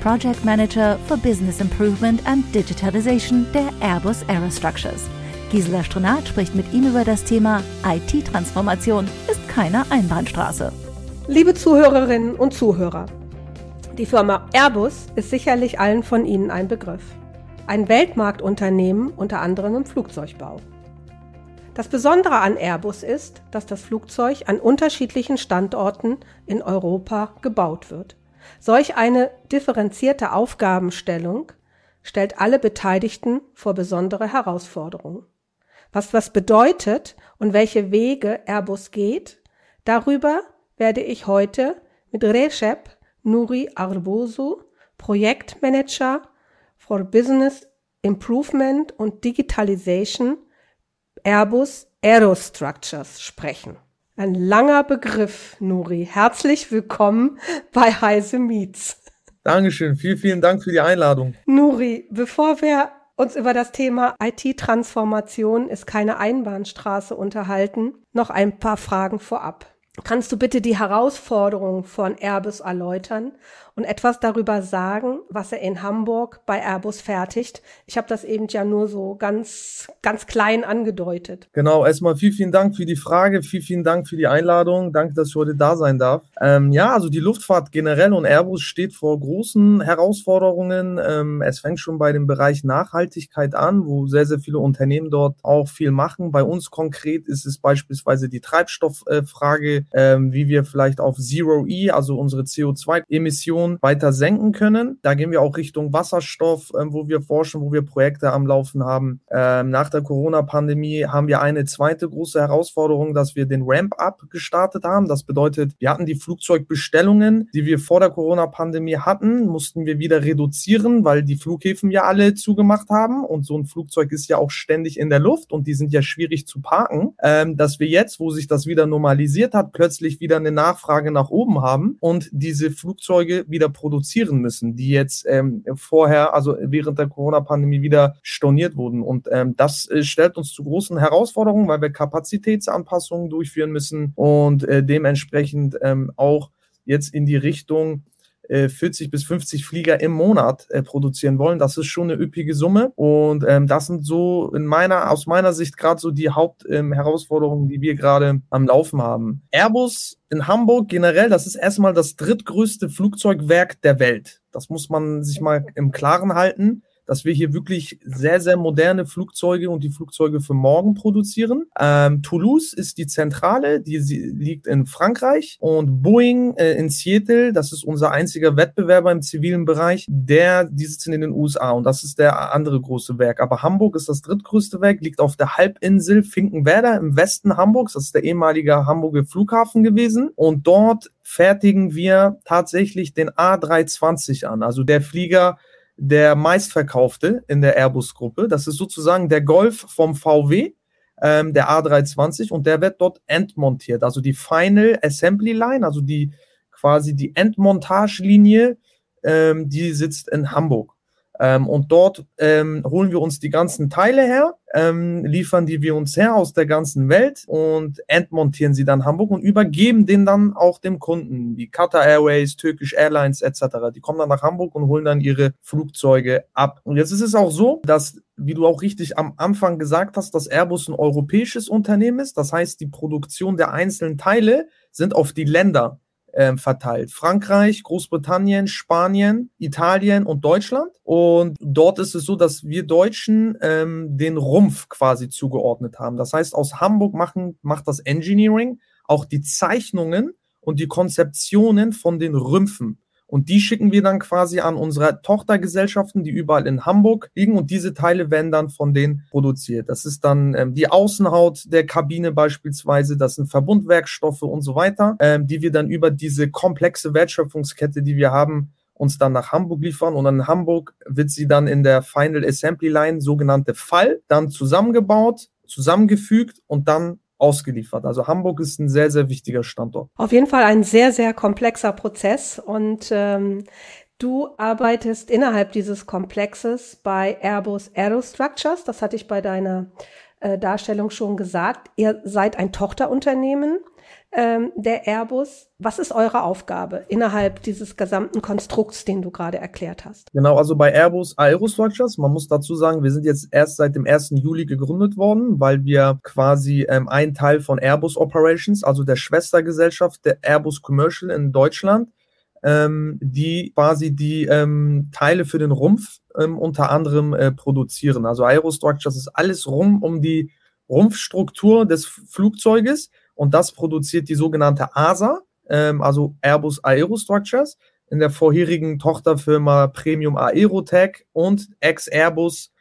Project Manager for Business Improvement and Digitalization der Airbus Aerostructures. Gisela Stronat spricht mit ihm über das Thema IT-Transformation ist keine Einbahnstraße. Liebe Zuhörerinnen und Zuhörer, die Firma Airbus ist sicherlich allen von Ihnen ein Begriff. Ein Weltmarktunternehmen unter anderem im Flugzeugbau. Das Besondere an Airbus ist, dass das Flugzeug an unterschiedlichen Standorten in Europa gebaut wird. Solch eine differenzierte Aufgabenstellung stellt alle Beteiligten vor besondere Herausforderungen. Was das bedeutet und welche Wege Airbus geht, darüber werde ich heute mit Recep Nuri Arbosu, Projektmanager for Business Improvement und Digitalization Airbus Aerostructures sprechen. Ein langer Begriff, Nuri. Herzlich willkommen bei Heise Meets. Dankeschön. Vielen, vielen Dank für die Einladung. Nuri, bevor wir uns über das Thema IT-Transformation ist keine Einbahnstraße unterhalten, noch ein paar Fragen vorab. Kannst du bitte die Herausforderungen von Airbus erläutern und etwas darüber sagen, was er in Hamburg bei Airbus fertigt? Ich habe das eben ja nur so ganz, ganz klein angedeutet. Genau, erstmal vielen, vielen Dank für die Frage, vielen, vielen Dank für die Einladung. Danke, dass ich heute da sein darf. Ähm, ja, also die Luftfahrt generell und Airbus steht vor großen Herausforderungen. Ähm, es fängt schon bei dem Bereich Nachhaltigkeit an, wo sehr, sehr viele Unternehmen dort auch viel machen. Bei uns konkret ist es beispielsweise die Treibstofffrage, ähm, wie wir vielleicht auf Zero E, also unsere CO2-Emissionen weiter senken können. Da gehen wir auch Richtung Wasserstoff, ähm, wo wir forschen, wo wir Projekte am Laufen haben. Ähm, nach der Corona-Pandemie haben wir eine zweite große Herausforderung, dass wir den Ramp-up gestartet haben. Das bedeutet, wir hatten die Flugzeugbestellungen, die wir vor der Corona-Pandemie hatten, mussten wir wieder reduzieren, weil die Flughäfen ja alle zugemacht haben und so ein Flugzeug ist ja auch ständig in der Luft und die sind ja schwierig zu parken. Ähm, dass wir jetzt, wo sich das wieder normalisiert hat, plötzlich wieder eine Nachfrage nach oben haben und diese Flugzeuge wieder produzieren müssen, die jetzt ähm, vorher, also während der Corona-Pandemie wieder storniert wurden. Und ähm, das äh, stellt uns zu großen Herausforderungen, weil wir Kapazitätsanpassungen durchführen müssen und äh, dementsprechend ähm, auch jetzt in die Richtung 40 äh, bis 50 Flieger im Monat äh, produzieren wollen. Das ist schon eine üppige Summe. Und ähm, das sind so in meiner, aus meiner Sicht gerade so die Hauptherausforderungen, ähm, die wir gerade am Laufen haben. Airbus in Hamburg generell, das ist erstmal das drittgrößte Flugzeugwerk der Welt. Das muss man sich mal im Klaren halten dass wir hier wirklich sehr, sehr moderne Flugzeuge und die Flugzeuge für morgen produzieren. Ähm, Toulouse ist die Zentrale, die liegt in Frankreich und Boeing äh, in Seattle, das ist unser einziger Wettbewerber im zivilen Bereich, der, die sitzen in den USA und das ist der andere große Werk. Aber Hamburg ist das drittgrößte Werk, liegt auf der Halbinsel Finkenwerder im Westen Hamburgs, das ist der ehemalige Hamburger Flughafen gewesen und dort fertigen wir tatsächlich den A320 an, also der Flieger, der meistverkaufte in der Airbus-Gruppe. Das ist sozusagen der Golf vom VW, ähm, der A320, und der wird dort endmontiert. Also die Final Assembly Line, also die quasi die Endmontagelinie, ähm, die sitzt in Hamburg. Ähm, und dort ähm, holen wir uns die ganzen Teile her, ähm, liefern die wir uns her aus der ganzen Welt und entmontieren sie dann Hamburg und übergeben den dann auch dem Kunden, wie Qatar Airways, Turkish Airlines etc. Die kommen dann nach Hamburg und holen dann ihre Flugzeuge ab. Und jetzt ist es auch so, dass wie du auch richtig am Anfang gesagt hast, dass Airbus ein europäisches Unternehmen ist. Das heißt, die Produktion der einzelnen Teile sind auf die Länder ähm, verteilt. Frankreich, Großbritannien, Spanien, Italien und Deutschland. Und dort ist es so, dass wir Deutschen ähm, den Rumpf quasi zugeordnet haben. Das heißt, aus Hamburg machen, macht das Engineering auch die Zeichnungen und die Konzeptionen von den Rümpfen. Und die schicken wir dann quasi an unsere Tochtergesellschaften, die überall in Hamburg liegen. Und diese Teile werden dann von denen produziert. Das ist dann ähm, die Außenhaut der Kabine beispielsweise. Das sind Verbundwerkstoffe und so weiter, ähm, die wir dann über diese komplexe Wertschöpfungskette, die wir haben, uns dann nach Hamburg liefern und in Hamburg wird sie dann in der Final Assembly Line, sogenannte Fall, dann zusammengebaut, zusammengefügt und dann ausgeliefert. Also Hamburg ist ein sehr, sehr wichtiger Standort. Auf jeden Fall ein sehr, sehr komplexer Prozess und ähm, du arbeitest innerhalb dieses Komplexes bei Airbus Aerostructures. Das hatte ich bei deiner äh, Darstellung schon gesagt. Ihr seid ein Tochterunternehmen ähm, der Airbus. Was ist eure Aufgabe innerhalb dieses gesamten Konstrukts, den du gerade erklärt hast? Genau, also bei Airbus Aerostructures, man muss dazu sagen, wir sind jetzt erst seit dem 1. Juli gegründet worden, weil wir quasi ähm, ein Teil von Airbus Operations, also der Schwestergesellschaft der Airbus Commercial in Deutschland, ähm, die quasi die ähm, Teile für den Rumpf ähm, unter anderem äh, produzieren. Also Aerostructures ist alles rum um die Rumpfstruktur des Flugzeuges und das produziert die sogenannte ASA, ähm, also Airbus Aerostructures, in der vorherigen Tochterfirma Premium Aerotech und Ex-Airbus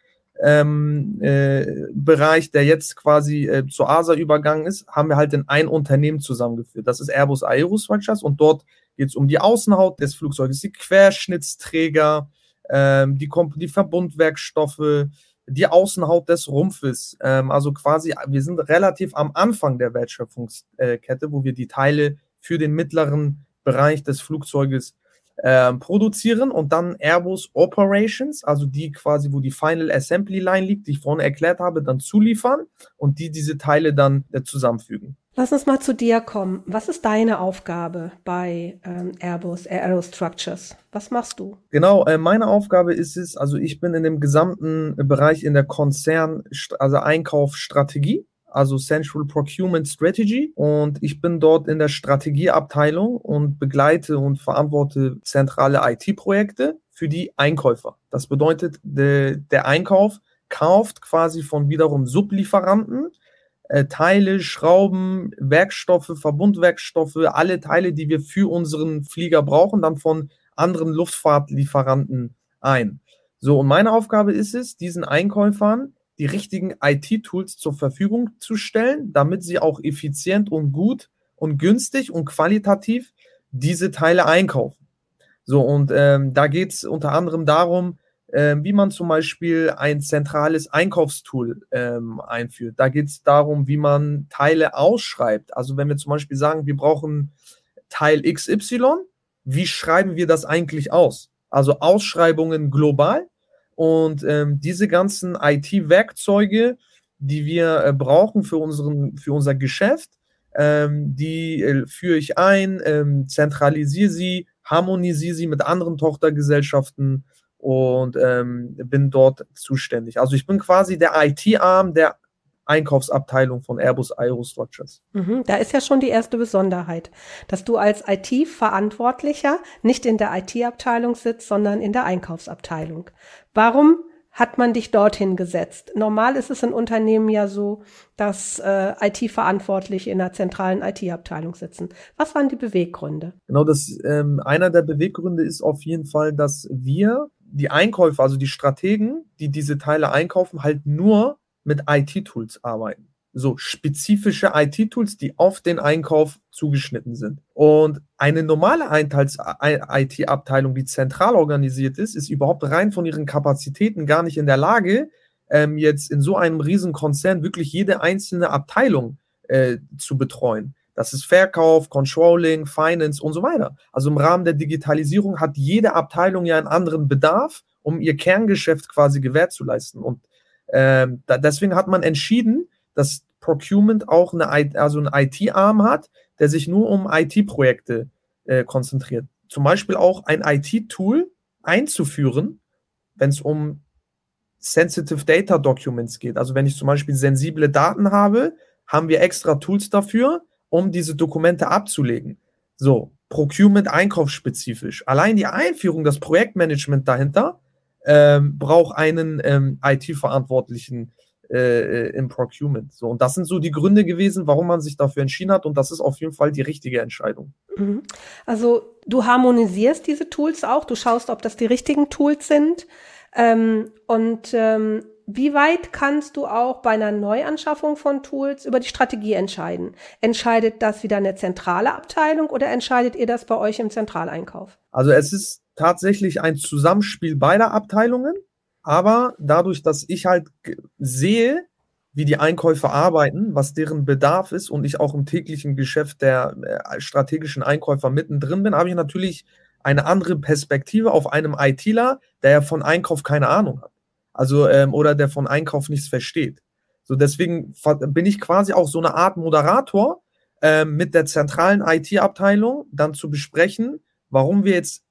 ähm, äh, Bereich, der jetzt quasi äh, zur ASA übergangen ist, haben wir halt in ein Unternehmen zusammengeführt. Das ist Airbus Aerostructures und dort geht es um die Außenhaut des Flugzeuges, die Querschnittsträger, ähm, die, die Verbundwerkstoffe, die Außenhaut des Rumpfes. Ähm, also quasi, wir sind relativ am Anfang der Wertschöpfungskette, wo wir die Teile für den mittleren Bereich des Flugzeuges äh, produzieren und dann Airbus Operations, also die quasi, wo die Final Assembly Line liegt, die ich vorhin erklärt habe, dann zuliefern und die diese Teile dann äh, zusammenfügen. Lass uns mal zu dir kommen. Was ist deine Aufgabe bei ähm, Airbus Aerostructures? Was machst du? Genau, äh, meine Aufgabe ist es, also ich bin in dem gesamten Bereich in der Konzern, also Einkaufsstrategie, also Central Procurement Strategy. Und ich bin dort in der Strategieabteilung und begleite und verantworte zentrale IT-Projekte für die Einkäufer. Das bedeutet, de, der Einkauf kauft quasi von wiederum Sublieferanten äh, Teile, Schrauben, Werkstoffe, Verbundwerkstoffe, alle Teile, die wir für unseren Flieger brauchen, dann von anderen Luftfahrtlieferanten ein. So, und meine Aufgabe ist es, diesen Einkäufern die richtigen IT-Tools zur Verfügung zu stellen, damit sie auch effizient und gut und günstig und qualitativ diese Teile einkaufen. So, und ähm, da geht es unter anderem darum, ähm, wie man zum Beispiel ein zentrales Einkaufstool ähm, einführt. Da geht es darum, wie man Teile ausschreibt. Also wenn wir zum Beispiel sagen, wir brauchen Teil XY, wie schreiben wir das eigentlich aus? Also Ausschreibungen global und ähm, diese ganzen IT-Werkzeuge, die wir äh, brauchen für, unseren, für unser Geschäft, ähm, die äh, führe ich ein, ähm, zentralisiere sie, harmonisiere sie mit anderen Tochtergesellschaften und ähm, bin dort zuständig. Also ich bin quasi der IT-Arm der Einkaufsabteilung von Airbus Aerostructures. Mhm, da ist ja schon die erste Besonderheit, dass du als IT-Verantwortlicher nicht in der IT-Abteilung sitzt, sondern in der Einkaufsabteilung. Warum hat man dich dorthin gesetzt? Normal ist es in Unternehmen ja so, dass äh, IT-Verantwortliche in der zentralen IT-Abteilung sitzen. Was waren die Beweggründe? Genau, das ähm, einer der Beweggründe ist auf jeden Fall, dass wir die Einkäufer, also die Strategen, die diese Teile einkaufen, halt nur mit IT-Tools arbeiten. So spezifische IT-Tools, die auf den Einkauf zugeschnitten sind. Und eine normale IT-Abteilung, die zentral organisiert ist, ist überhaupt rein von ihren Kapazitäten gar nicht in der Lage, ähm, jetzt in so einem riesen Konzern wirklich jede einzelne Abteilung äh, zu betreuen. Das ist Verkauf, Controlling, Finance und so weiter. Also im Rahmen der Digitalisierung hat jede Abteilung ja einen anderen Bedarf, um ihr Kerngeschäft quasi gewährleisten. Und ähm, da, deswegen hat man entschieden, dass Procurement auch eine, also einen IT-Arm hat, der sich nur um IT-Projekte äh, konzentriert. Zum Beispiel auch ein IT-Tool einzuführen, wenn es um Sensitive Data Documents geht. Also wenn ich zum Beispiel sensible Daten habe, haben wir extra Tools dafür, um diese Dokumente abzulegen. So, Procurement einkaufsspezifisch. Allein die Einführung, das Projektmanagement dahinter ähm, braucht einen ähm, IT-Verantwortlichen äh, im Procurement. So, und das sind so die Gründe gewesen, warum man sich dafür entschieden hat. Und das ist auf jeden Fall die richtige Entscheidung. Mhm. Also du harmonisierst diese Tools auch, du schaust, ob das die richtigen Tools sind. Ähm, und ähm, wie weit kannst du auch bei einer Neuanschaffung von Tools über die Strategie entscheiden? Entscheidet das wieder eine zentrale Abteilung oder entscheidet ihr das bei euch im Zentraleinkauf? Also es ist tatsächlich ein Zusammenspiel beider Abteilungen, aber dadurch, dass ich halt sehe, wie die Einkäufer arbeiten, was deren Bedarf ist und ich auch im täglichen Geschäft der äh, strategischen Einkäufer mittendrin bin, habe ich natürlich eine andere Perspektive auf einem ITler, der ja von Einkauf keine Ahnung hat. Also, ähm, oder der von Einkauf nichts versteht. So, deswegen bin ich quasi auch so eine Art Moderator ähm, mit der zentralen IT-Abteilung, dann zu besprechen, warum wir jetzt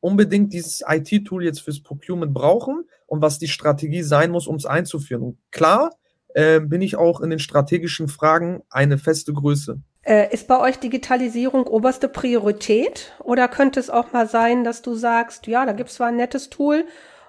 unbedingt dieses IT-Tool jetzt fürs Procurement brauchen und was die Strategie sein muss, um es einzuführen. Und klar äh, bin ich auch in den strategischen Fragen eine feste Größe. Äh, ist bei euch Digitalisierung oberste Priorität? Oder könnte es auch mal sein, dass du sagst, ja, da gibt es zwar ein nettes Tool,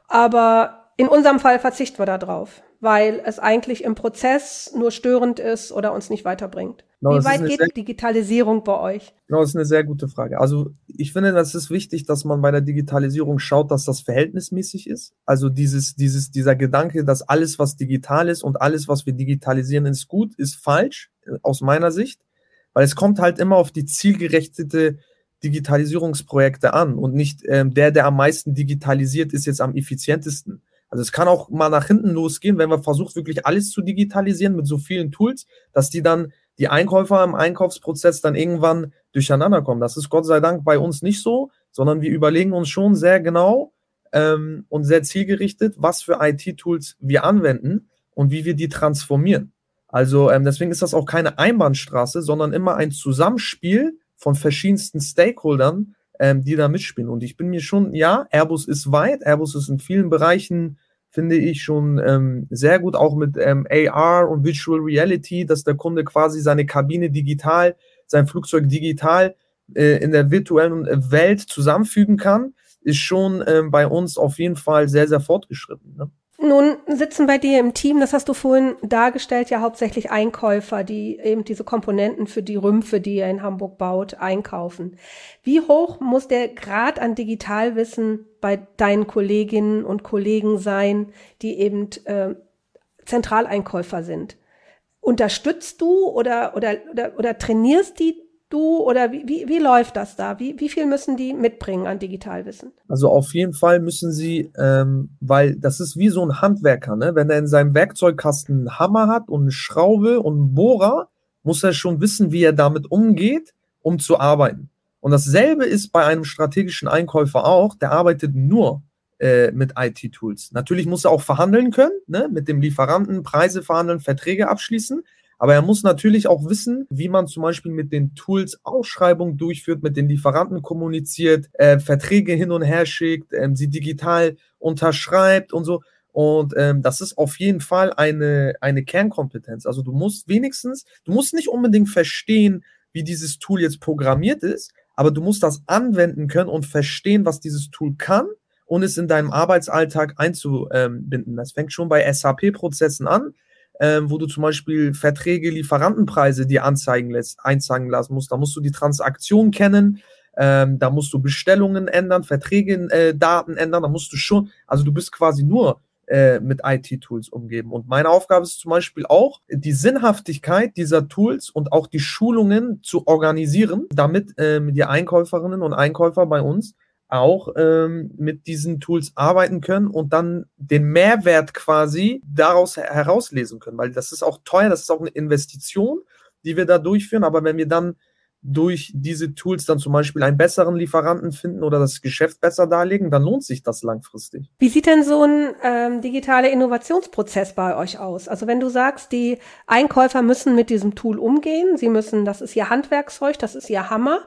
aber in unserem Fall verzichten wir da drauf, weil es eigentlich im Prozess nur störend ist oder uns nicht weiterbringt? Genau, Wie weit geht die Digitalisierung bei euch? Genau, das ist eine sehr gute Frage. Also ich finde, das ist wichtig, dass man bei der Digitalisierung schaut, dass das verhältnismäßig ist. Also dieses, dieses, dieser Gedanke, dass alles, was digital ist und alles, was wir digitalisieren, ist gut, ist falsch, aus meiner Sicht. Weil es kommt halt immer auf die zielgerechtete Digitalisierungsprojekte an und nicht ähm, der, der am meisten digitalisiert, ist jetzt am effizientesten. Also es kann auch mal nach hinten losgehen, wenn man versucht, wirklich alles zu digitalisieren mit so vielen Tools, dass die dann die Einkäufer im Einkaufsprozess dann irgendwann durcheinander kommen. Das ist Gott sei Dank bei uns nicht so, sondern wir überlegen uns schon sehr genau ähm, und sehr zielgerichtet, was für IT-Tools wir anwenden und wie wir die transformieren. Also ähm, deswegen ist das auch keine Einbahnstraße, sondern immer ein Zusammenspiel von verschiedensten Stakeholdern, ähm, die da mitspielen. Und ich bin mir schon, ja, Airbus ist weit, Airbus ist in vielen Bereichen finde ich schon ähm, sehr gut, auch mit ähm, AR und Virtual Reality, dass der Kunde quasi seine Kabine digital, sein Flugzeug digital äh, in der virtuellen Welt zusammenfügen kann, ist schon ähm, bei uns auf jeden Fall sehr, sehr fortgeschritten. Ne? Nun sitzen bei dir im Team, das hast du vorhin dargestellt, ja hauptsächlich Einkäufer, die eben diese Komponenten für die Rümpfe, die ihr in Hamburg baut, einkaufen. Wie hoch muss der Grad an Digitalwissen bei deinen Kolleginnen und Kollegen sein, die eben äh, Zentraleinkäufer sind? Unterstützt du oder, oder, oder, oder trainierst die du oder wie, wie, wie läuft das da? Wie, wie viel müssen die mitbringen an Digitalwissen? Also auf jeden Fall müssen sie, ähm, weil das ist wie so ein Handwerker, ne? wenn er in seinem Werkzeugkasten einen Hammer hat und eine Schraube und einen Bohrer, muss er schon wissen, wie er damit umgeht, um zu arbeiten. Und dasselbe ist bei einem strategischen Einkäufer auch, der arbeitet nur äh, mit IT-Tools. Natürlich muss er auch verhandeln können, ne? mit dem Lieferanten, Preise verhandeln, Verträge abschließen, aber er muss natürlich auch wissen, wie man zum Beispiel mit den Tools Ausschreibungen durchführt, mit den Lieferanten kommuniziert, äh, Verträge hin und her schickt, ähm, sie digital unterschreibt und so. Und ähm, das ist auf jeden Fall eine, eine Kernkompetenz. Also du musst wenigstens, du musst nicht unbedingt verstehen, wie dieses Tool jetzt programmiert ist, aber du musst das anwenden können und verstehen, was dieses Tool kann und es in deinem Arbeitsalltag einzubinden. Das fängt schon bei SAP-Prozessen an ähm, wo du zum Beispiel Verträge, Lieferantenpreise dir anzeigen lässt, einzeigen lassen musst. Da musst du die Transaktion kennen, ähm, da musst du Bestellungen ändern, Verträge, äh, Daten ändern, da musst du schon, also du bist quasi nur äh, mit IT-Tools umgeben. Und meine Aufgabe ist zum Beispiel auch, die Sinnhaftigkeit dieser Tools und auch die Schulungen zu organisieren, damit ähm, die Einkäuferinnen und Einkäufer bei uns auch ähm, mit diesen Tools arbeiten können und dann den Mehrwert quasi daraus herauslesen können, weil das ist auch teuer, das ist auch eine Investition, die wir da durchführen, aber wenn wir dann durch diese Tools dann zum Beispiel einen besseren Lieferanten finden oder das Geschäft besser darlegen, dann lohnt sich das langfristig. Wie sieht denn so ein ähm, digitaler Innovationsprozess bei euch aus? Also wenn du sagst, die Einkäufer müssen mit diesem Tool umgehen, sie müssen, das ist ihr Handwerkszeug, das ist ihr Hammer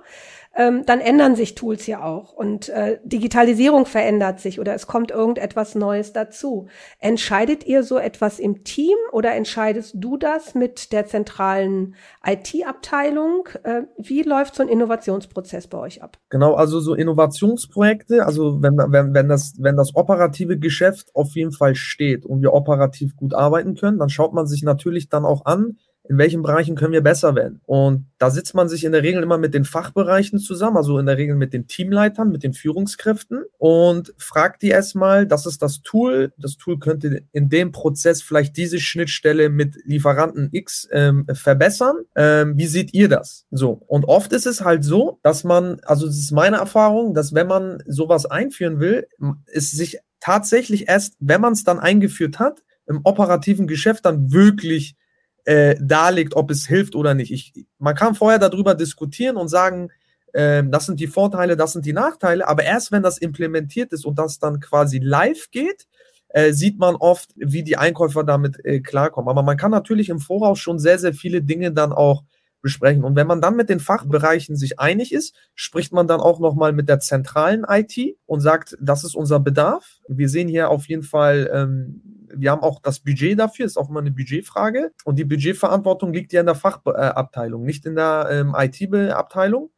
ähm, dann ändern sich Tools ja auch und äh, Digitalisierung verändert sich oder es kommt irgendetwas Neues dazu. Entscheidet ihr so etwas im Team oder entscheidest du das mit der zentralen IT-Abteilung? Äh, wie läuft so ein Innovationsprozess bei euch ab? Genau, also so Innovationsprojekte, also wenn, wenn, wenn, das, wenn das operative Geschäft auf jeden Fall steht und wir operativ gut arbeiten können, dann schaut man sich natürlich dann auch an, in welchen Bereichen können wir besser werden. Und da sitzt man sich in der Regel immer mit den Fachbereichen zusammen, also in der Regel mit den Teamleitern, mit den Führungskräften und fragt die erstmal, das ist das Tool, das Tool könnte in dem Prozess vielleicht diese Schnittstelle mit Lieferanten X ähm, verbessern. Ähm, wie seht ihr das? So. Und oft ist es halt so, dass man, also es ist meine Erfahrung, dass wenn man sowas einführen will, es sich tatsächlich erst, wenn man es dann eingeführt hat, im operativen Geschäft dann wirklich äh, darlegt, ob es hilft oder nicht. Ich, man kann vorher darüber diskutieren und sagen, äh, das sind die Vorteile, das sind die Nachteile, aber erst wenn das implementiert ist und das dann quasi live geht, äh, sieht man oft, wie die Einkäufer damit äh, klarkommen. Aber man kann natürlich im Voraus schon sehr, sehr viele Dinge dann auch besprechen. Und wenn man dann mit den Fachbereichen sich einig ist, spricht man dann auch nochmal mit der zentralen IT und sagt, das ist unser Bedarf. Wir sehen hier auf jeden Fall, ähm, wir haben auch das Budget dafür, ist auch immer eine Budgetfrage. Und die Budgetverantwortung liegt ja in der Fachabteilung, nicht in der ähm, IT-Abteilung.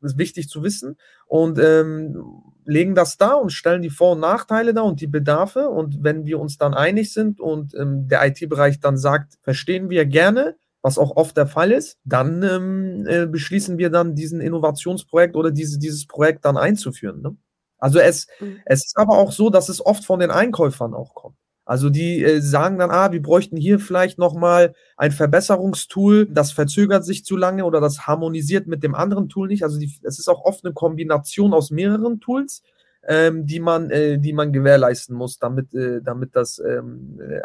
Das ist wichtig zu wissen. Und ähm, legen das da und stellen die Vor- und Nachteile da und die Bedarfe. Und wenn wir uns dann einig sind und ähm, der IT-Bereich dann sagt, verstehen wir gerne, was auch oft der Fall ist, dann ähm, äh, beschließen wir dann diesen Innovationsprojekt oder diese, dieses Projekt dann einzuführen. Ne? Also es, mhm. es ist aber auch so, dass es oft von den Einkäufern auch kommt. Also die äh, sagen dann, ah, wir bräuchten hier vielleicht nochmal ein Verbesserungstool, das verzögert sich zu lange oder das harmonisiert mit dem anderen Tool nicht. Also es ist auch oft eine Kombination aus mehreren Tools, ähm, die, man, äh, die man gewährleisten muss, damit, äh, damit das ähm, äh,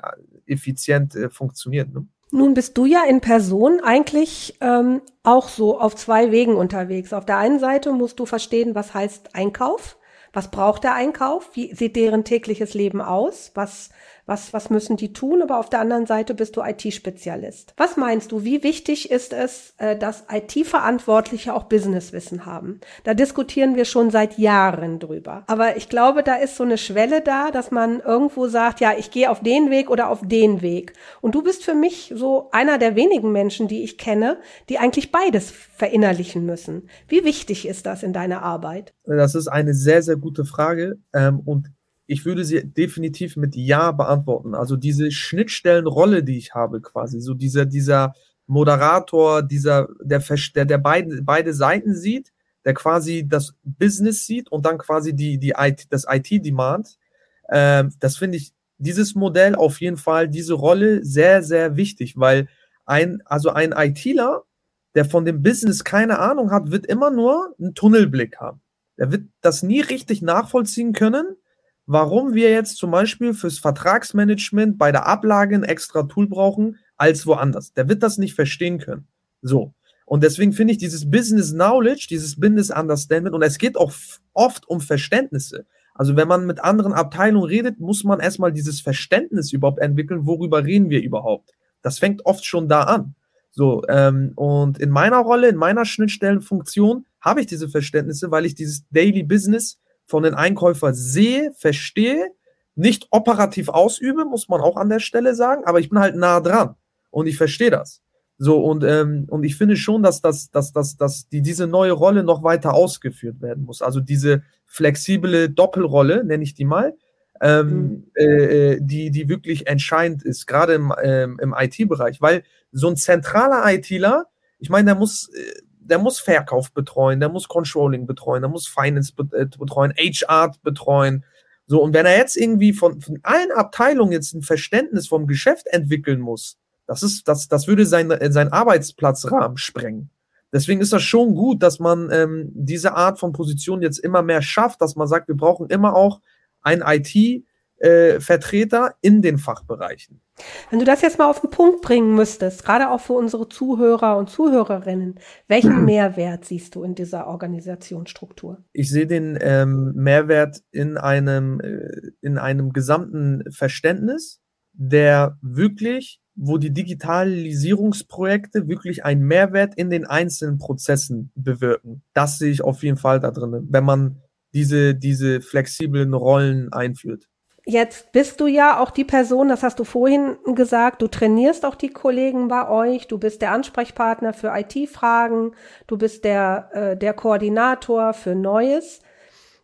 effizient äh, funktioniert. Ne? Nun bist du ja in Person eigentlich ähm, auch so auf zwei Wegen unterwegs. Auf der einen Seite musst du verstehen, was heißt Einkauf. Was braucht der Einkauf? Wie sieht deren tägliches Leben aus? Was was, was müssen die tun? Aber auf der anderen Seite bist du IT-Spezialist. Was meinst du, wie wichtig ist es, äh, dass IT-Verantwortliche auch Businesswissen haben? Da diskutieren wir schon seit Jahren drüber. Aber ich glaube, da ist so eine Schwelle da, dass man irgendwo sagt, ja, ich gehe auf den Weg oder auf den Weg. Und du bist für mich so einer der wenigen Menschen, die ich kenne, die eigentlich beides verinnerlichen müssen. Wie wichtig ist das in deiner Arbeit? Das ist eine sehr, sehr gute Frage. Ähm, und ich würde sie definitiv mit Ja beantworten. Also diese Schnittstellenrolle, die ich habe, quasi, so dieser, dieser Moderator, dieser, der, der, der beide, beide Seiten sieht, der quasi das Business sieht und dann quasi die, die IT, das IT-Demand. Ähm, das finde ich, dieses Modell auf jeden Fall, diese Rolle sehr, sehr wichtig, weil ein, also ein ITler, der von dem Business keine Ahnung hat, wird immer nur einen Tunnelblick haben. Er wird das nie richtig nachvollziehen können warum wir jetzt zum Beispiel fürs Vertragsmanagement bei der Ablage ein extra Tool brauchen als woanders. Der wird das nicht verstehen können. So. Und deswegen finde ich dieses Business Knowledge, dieses Business Understanding, und es geht auch oft um Verständnisse. Also wenn man mit anderen Abteilungen redet, muss man erstmal dieses Verständnis überhaupt entwickeln, worüber reden wir überhaupt. Das fängt oft schon da an. So, ähm, und in meiner Rolle, in meiner Schnittstellenfunktion habe ich diese Verständnisse, weil ich dieses Daily Business von den Einkäufern sehe, verstehe, nicht operativ ausübe, muss man auch an der Stelle sagen, aber ich bin halt nah dran und ich verstehe das. So, und, ähm, und ich finde schon, dass, dass, dass, dass, dass die, diese neue Rolle noch weiter ausgeführt werden muss. Also diese flexible Doppelrolle, nenne ich die mal, ähm, mhm. äh, äh die, die wirklich entscheidend ist, gerade im, ähm, im IT-Bereich. Weil so ein zentraler ITler, ich meine, der muss, äh, der muss Verkauf betreuen, der muss Controlling betreuen, der muss Finance äh, betreuen, HR betreuen. So, und wenn er jetzt irgendwie von, von allen Abteilungen jetzt ein Verständnis vom Geschäft entwickeln muss, das ist, das, das würde sein, äh, sein Arbeitsplatzrahmen sprengen. Deswegen ist das schon gut, dass man ähm, diese Art von Position jetzt immer mehr schafft, dass man sagt, wir brauchen immer auch einen IT-Vertreter äh, in den Fachbereichen. Wenn du das jetzt mal auf den Punkt bringen müsstest, gerade auch für unsere Zuhörer und Zuhörerinnen, welchen Mehrwert siehst du in dieser Organisationsstruktur? Ich sehe den ähm, Mehrwert in einem, äh, in einem gesamten Verständnis, der wirklich, wo die Digitalisierungsprojekte wirklich einen Mehrwert in den einzelnen Prozessen bewirken. Das sehe ich auf jeden Fall da drin, wenn man diese, diese flexiblen Rollen einführt. Jetzt bist du ja auch die Person, das hast du vorhin gesagt, du trainierst auch die Kollegen bei euch, du bist der Ansprechpartner für IT-Fragen, du bist der, äh, der Koordinator für Neues.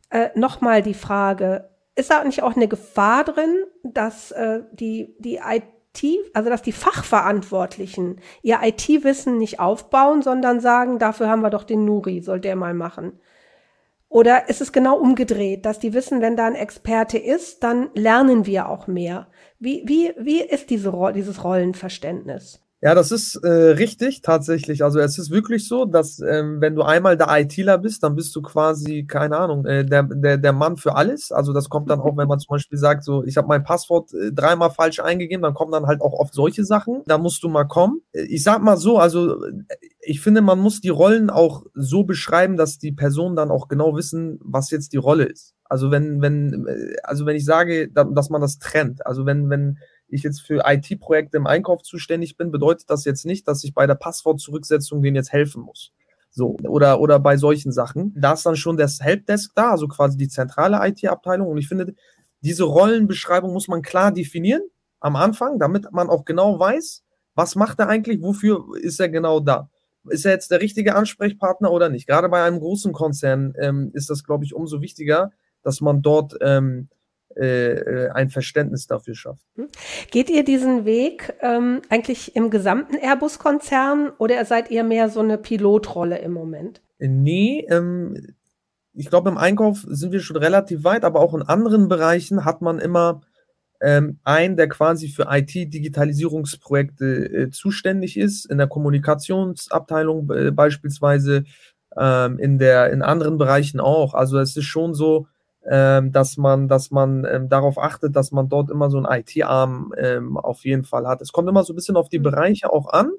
Äh, Nochmal die Frage, ist da nicht auch eine Gefahr drin, dass äh, die, die also dass die Fachverantwortlichen ihr IT-Wissen nicht aufbauen, sondern sagen, dafür haben wir doch den Nuri, soll der mal machen. Oder ist es genau umgedreht, dass die wissen, wenn da ein Experte ist, dann lernen wir auch mehr. Wie, wie, wie ist diese, dieses Rollenverständnis? Ja, das ist äh, richtig, tatsächlich. Also es ist wirklich so, dass ähm, wenn du einmal der ITler bist, dann bist du quasi, keine Ahnung, äh, der, der, der Mann für alles. Also das kommt dann auch, wenn man zum Beispiel sagt, so, ich habe mein Passwort äh, dreimal falsch eingegeben, dann kommen dann halt auch oft solche Sachen. Da musst du mal kommen. Äh, ich sag mal so, also ich finde, man muss die Rollen auch so beschreiben, dass die Personen dann auch genau wissen, was jetzt die Rolle ist. Also wenn, wenn, äh, also wenn ich sage, dass man das trennt, also wenn, wenn ich jetzt für IT-Projekte im Einkauf zuständig bin, bedeutet das jetzt nicht, dass ich bei der Passwortzurücksetzung denen jetzt helfen muss. So, oder, oder bei solchen Sachen. Da ist dann schon das Helpdesk da, also quasi die zentrale IT-Abteilung. Und ich finde, diese Rollenbeschreibung muss man klar definieren am Anfang, damit man auch genau weiß, was macht er eigentlich, wofür ist er genau da. Ist er jetzt der richtige Ansprechpartner oder nicht? Gerade bei einem großen Konzern ähm, ist das, glaube ich, umso wichtiger, dass man dort ähm, äh, äh, ein Verständnis dafür schafft. Hm. Geht ihr diesen Weg ähm, eigentlich im gesamten Airbus-Konzern oder seid ihr mehr so eine Pilotrolle im Moment? Nee, ähm, ich glaube, im Einkauf sind wir schon relativ weit, aber auch in anderen Bereichen hat man immer ähm, einen, der quasi für IT-Digitalisierungsprojekte äh, zuständig ist, in der Kommunikationsabteilung äh, beispielsweise, ähm, in, der, in anderen Bereichen auch. Also es ist schon so, dass man, dass man ähm, darauf achtet, dass man dort immer so einen IT-Arm ähm, auf jeden Fall hat. Es kommt immer so ein bisschen auf die mhm. Bereiche auch an,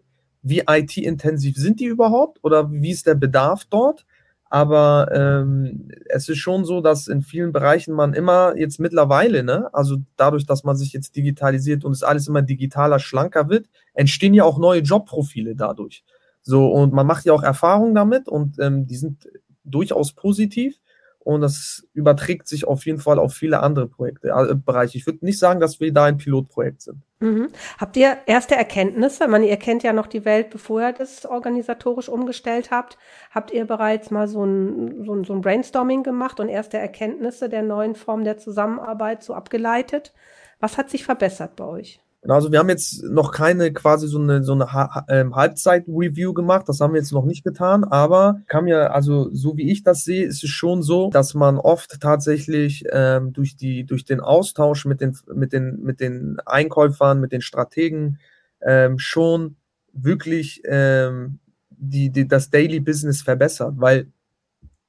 wie IT-intensiv sind die überhaupt oder wie ist der Bedarf dort. Aber ähm, es ist schon so, dass in vielen Bereichen man immer jetzt mittlerweile, ne, also dadurch, dass man sich jetzt digitalisiert und es alles immer digitaler, schlanker wird, entstehen ja auch neue Jobprofile dadurch. So, und man macht ja auch Erfahrungen damit und ähm, die sind durchaus positiv und das überträgt sich auf jeden Fall auf viele andere Projekte, äh, Bereiche. Ich würde nicht sagen, dass wir da ein Pilotprojekt sind. Mhm. Habt ihr erste Erkenntnisse? Man, ihr kennt ja noch die Welt, bevor ihr das organisatorisch umgestellt habt. Habt ihr bereits mal so ein, so ein, so ein Brainstorming gemacht und erste Erkenntnisse der neuen Form der Zusammenarbeit so abgeleitet? Was hat sich verbessert bei euch? Genau, also wir haben jetzt noch keine quasi so eine, so eine ha ähm, Halbzeit-Review gemacht, das haben wir jetzt noch nicht getan, aber kam ja, also so wie ich das sehe, ist es schon so, dass man oft tatsächlich ähm, durch, die, durch den Austausch mit den, mit, den, mit den Einkäufern, mit den Strategen ähm, schon wirklich ähm, die, die, das Daily Business verbessert, weil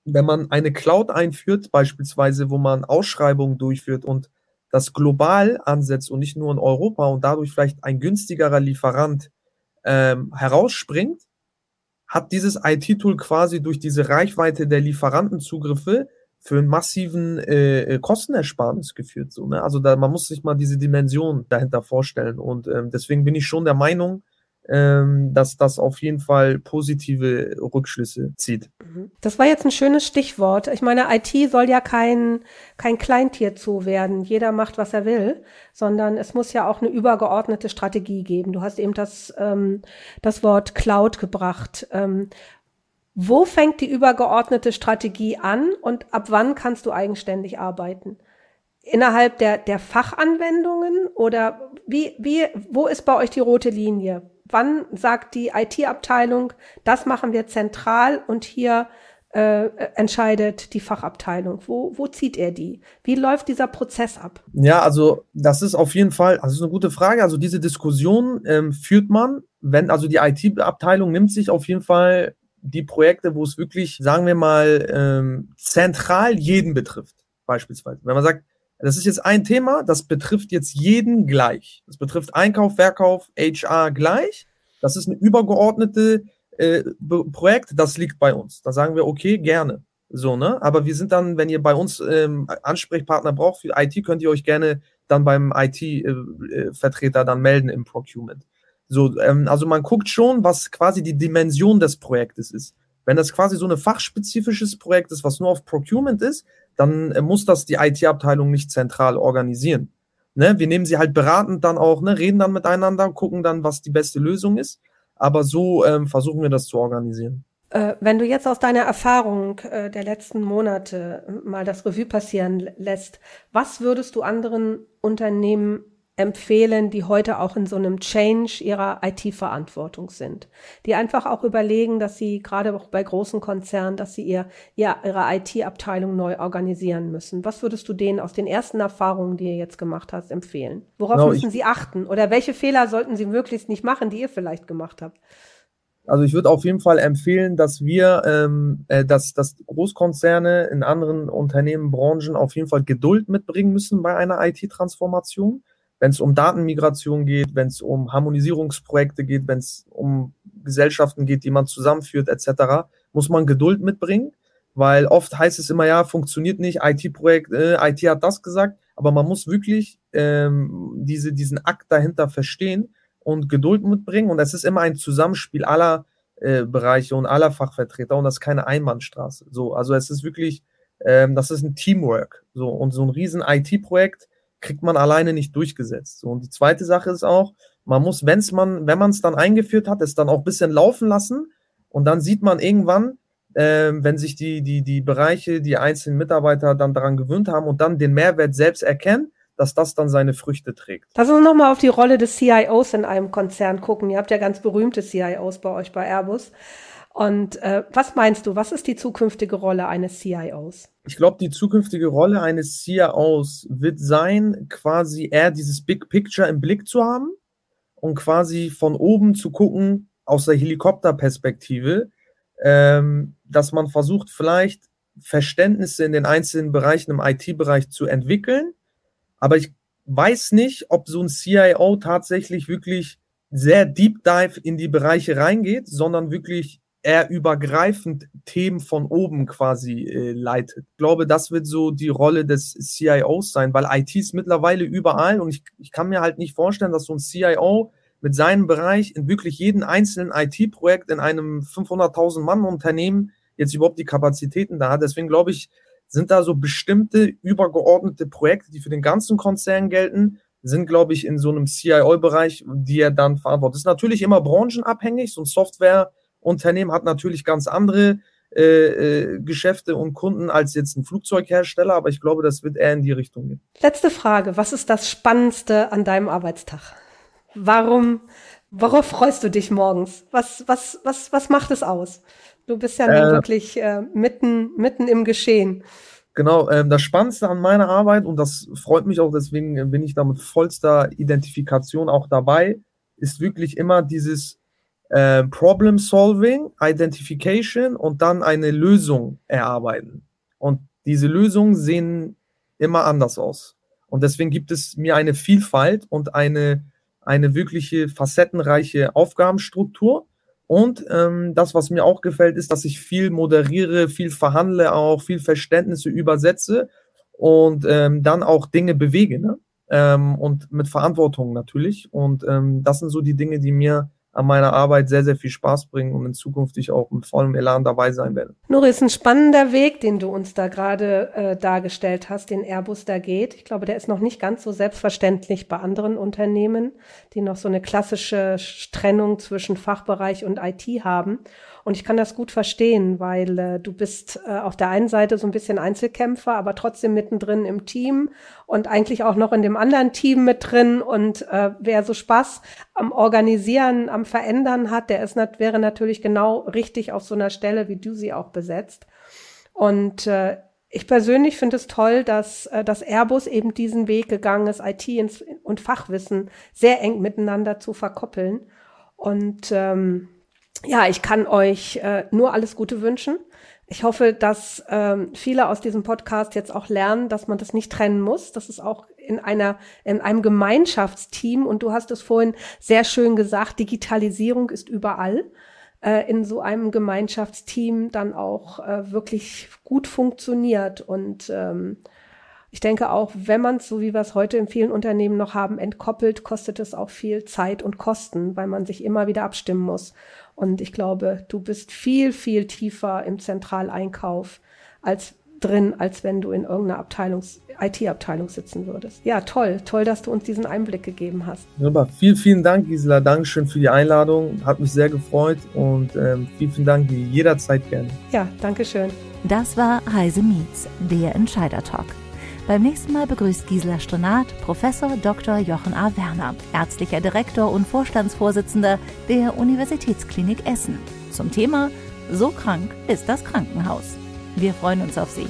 wenn man eine Cloud einführt, beispielsweise, wo man Ausschreibungen durchführt und das global ansetzt und nicht nur in Europa und dadurch vielleicht ein günstigerer Lieferant ähm, herausspringt, hat dieses IT-Tool quasi durch diese Reichweite der Lieferantenzugriffe für einen massiven äh, äh, Kostenersparnis geführt. So, ne? Also da, man muss sich mal diese Dimension dahinter vorstellen. Und ähm, deswegen bin ich schon der Meinung, ähm, dass das auf jeden Fall positive Rückschlüsse zieht. Mhm. Das war jetzt ein schönes Stichwort. Ich meine, IT soll ja kein, kein Kleintier zu werden. Jeder macht, was er will, sondern es muss ja auch eine übergeordnete Strategie geben. Du hast eben das, ähm, das Wort Cloud gebracht. Ähm, wo fängt die übergeordnete Strategie an und ab wann kannst du eigenständig arbeiten? Innerhalb der, der Fachanwendungen oder wie, wie, wo ist bei euch die rote Linie? Wann sagt die IT-Abteilung, das machen wir zentral und hier äh, entscheidet die Fachabteilung? Wo, wo zieht er die? Wie läuft dieser Prozess ab? Ja, also das ist auf jeden Fall, also ist eine gute Frage. Also diese Diskussion ähm, führt man, wenn, also die IT-Abteilung nimmt sich auf jeden Fall die Projekte, wo es wirklich, sagen wir mal, ähm, zentral jeden betrifft, beispielsweise. Wenn man sagt, das ist jetzt ein Thema, das betrifft jetzt jeden gleich. Das betrifft Einkauf, Verkauf, HR gleich. Das ist ein übergeordnete äh, Projekt, das liegt bei uns. Da sagen wir, okay, gerne. So, ne? Aber wir sind dann, wenn ihr bei uns ähm, Ansprechpartner braucht für IT, könnt ihr euch gerne dann beim IT-Vertreter äh, äh dann melden im Procurement. So, ähm, also man guckt schon, was quasi die Dimension des Projektes ist. Wenn das quasi so ein fachspezifisches Projekt ist, was nur auf Procurement ist, dann äh, muss das die IT-Abteilung nicht zentral organisieren. Ne? Wir nehmen sie halt beratend dann auch, ne? reden dann miteinander, gucken dann, was die beste Lösung ist. Aber so ähm, versuchen wir das zu organisieren. Äh, wenn du jetzt aus deiner Erfahrung äh, der letzten Monate mal das Revue passieren lässt, was würdest du anderen Unternehmen empfehlen, die heute auch in so einem Change ihrer IT-Verantwortung sind, die einfach auch überlegen, dass sie gerade auch bei großen Konzernen, dass sie ihr, ja, ihre IT-Abteilung neu organisieren müssen. Was würdest du denen aus den ersten Erfahrungen, die ihr jetzt gemacht hast, empfehlen? Worauf genau, müssen sie achten? Oder welche Fehler sollten sie möglichst nicht machen, die ihr vielleicht gemacht habt? Also ich würde auf jeden Fall empfehlen, dass wir, ähm, äh, dass, dass Großkonzerne in anderen Unternehmen, Branchen auf jeden Fall Geduld mitbringen müssen bei einer IT-Transformation wenn es um Datenmigration geht, wenn es um Harmonisierungsprojekte geht, wenn es um Gesellschaften geht, die man zusammenführt, etc., muss man Geduld mitbringen, weil oft heißt es immer, ja, funktioniert nicht, IT-Projekt, äh, IT hat das gesagt, aber man muss wirklich ähm, diese, diesen Akt dahinter verstehen und Geduld mitbringen und es ist immer ein Zusammenspiel aller äh, Bereiche und aller Fachvertreter und das ist keine Einbahnstraße. So, also es ist wirklich, ähm, das ist ein Teamwork. So und so ein riesen IT-Projekt kriegt man alleine nicht durchgesetzt. So, und die zweite Sache ist auch, man muss, wenn's man, wenn man es dann eingeführt hat, es dann auch ein bisschen laufen lassen und dann sieht man irgendwann, äh, wenn sich die, die, die Bereiche, die einzelnen Mitarbeiter dann daran gewöhnt haben und dann den Mehrwert selbst erkennen, dass das dann seine Früchte trägt. Lass uns nochmal auf die Rolle des CIOs in einem Konzern gucken. Ihr habt ja ganz berühmte CIOs bei euch bei Airbus. Und äh, was meinst du, was ist die zukünftige Rolle eines CIOs? Ich glaube, die zukünftige Rolle eines CIOs wird sein, quasi eher dieses Big Picture im Blick zu haben und quasi von oben zu gucken, aus der Helikopterperspektive, ähm, dass man versucht, vielleicht Verständnisse in den einzelnen Bereichen im IT-Bereich zu entwickeln. Aber ich weiß nicht, ob so ein CIO tatsächlich wirklich sehr deep dive in die Bereiche reingeht, sondern wirklich er übergreifend Themen von oben quasi äh, leitet. Ich glaube, das wird so die Rolle des CIOs sein, weil IT ist mittlerweile überall und ich, ich kann mir halt nicht vorstellen, dass so ein CIO mit seinem Bereich in wirklich jeden einzelnen IT-Projekt in einem 500.000 Mann Unternehmen jetzt überhaupt die Kapazitäten da hat. Deswegen glaube ich, sind da so bestimmte übergeordnete Projekte, die für den ganzen Konzern gelten, sind, glaube ich, in so einem CIO-Bereich, die er dann verantwortet. Das ist natürlich immer branchenabhängig. So ein Software- Unternehmen hat natürlich ganz andere äh, äh, Geschäfte und Kunden als jetzt ein Flugzeughersteller, aber ich glaube, das wird eher in die Richtung gehen. Letzte Frage. Was ist das Spannendste an deinem Arbeitstag? Warum, worauf freust du dich morgens? Was, was, was, was macht es aus? Du bist ja äh, wirklich äh, mitten, mitten im Geschehen. Genau, ähm, das Spannendste an meiner Arbeit, und das freut mich auch, deswegen bin ich da mit vollster Identifikation auch dabei, ist wirklich immer dieses äh, Problem Solving, Identification und dann eine Lösung erarbeiten. Und diese Lösungen sehen immer anders aus. Und deswegen gibt es mir eine Vielfalt und eine, eine wirkliche facettenreiche Aufgabenstruktur. Und ähm, das, was mir auch gefällt, ist, dass ich viel moderiere, viel verhandle, auch viel Verständnisse übersetze und ähm, dann auch Dinge bewege. Ne? Ähm, und mit Verantwortung natürlich. Und ähm, das sind so die Dinge, die mir an meiner Arbeit sehr, sehr viel Spaß bringen und in Zukunft ich auch mit vollem Elan dabei sein werde. Nuri, ist ein spannender Weg, den du uns da gerade äh, dargestellt hast, den Airbus da geht. Ich glaube, der ist noch nicht ganz so selbstverständlich bei anderen Unternehmen, die noch so eine klassische Trennung zwischen Fachbereich und IT haben. Und ich kann das gut verstehen, weil äh, du bist äh, auf der einen Seite so ein bisschen Einzelkämpfer, aber trotzdem mittendrin im Team und eigentlich auch noch in dem anderen Team mit drin. Und äh, wer so Spaß am Organisieren, am Verändern hat, der ist, wäre natürlich genau richtig auf so einer Stelle, wie du sie auch besetzt. Und äh, ich persönlich finde es toll, dass äh, das Airbus eben diesen Weg gegangen ist, IT und Fachwissen sehr eng miteinander zu verkoppeln. Und ähm, ja, ich kann euch äh, nur alles Gute wünschen. Ich hoffe, dass ähm, viele aus diesem Podcast jetzt auch lernen, dass man das nicht trennen muss. Das ist auch in einer in einem Gemeinschaftsteam und du hast es vorhin sehr schön gesagt. Digitalisierung ist überall äh, in so einem Gemeinschaftsteam dann auch äh, wirklich gut funktioniert und ähm, ich denke auch, wenn man es, so wie wir es heute in vielen Unternehmen noch haben, entkoppelt, kostet es auch viel Zeit und Kosten, weil man sich immer wieder abstimmen muss. Und ich glaube, du bist viel, viel tiefer im Zentraleinkauf als drin, als wenn du in irgendeiner Abteilungs IT-Abteilung sitzen würdest. Ja, toll, toll, dass du uns diesen Einblick gegeben hast. Super, vielen, vielen Dank, Gisela. Dankeschön für die Einladung. Hat mich sehr gefreut und ähm, vielen, vielen Dank, jederzeit gerne. Ja, Dankeschön. Das war Heise Meets, der Entscheider Talk. Beim nächsten Mal begrüßt Gisela Strenat Professor Dr. Jochen A. Werner, ärztlicher Direktor und Vorstandsvorsitzender der Universitätsklinik Essen. Zum Thema So krank ist das Krankenhaus. Wir freuen uns auf Sie.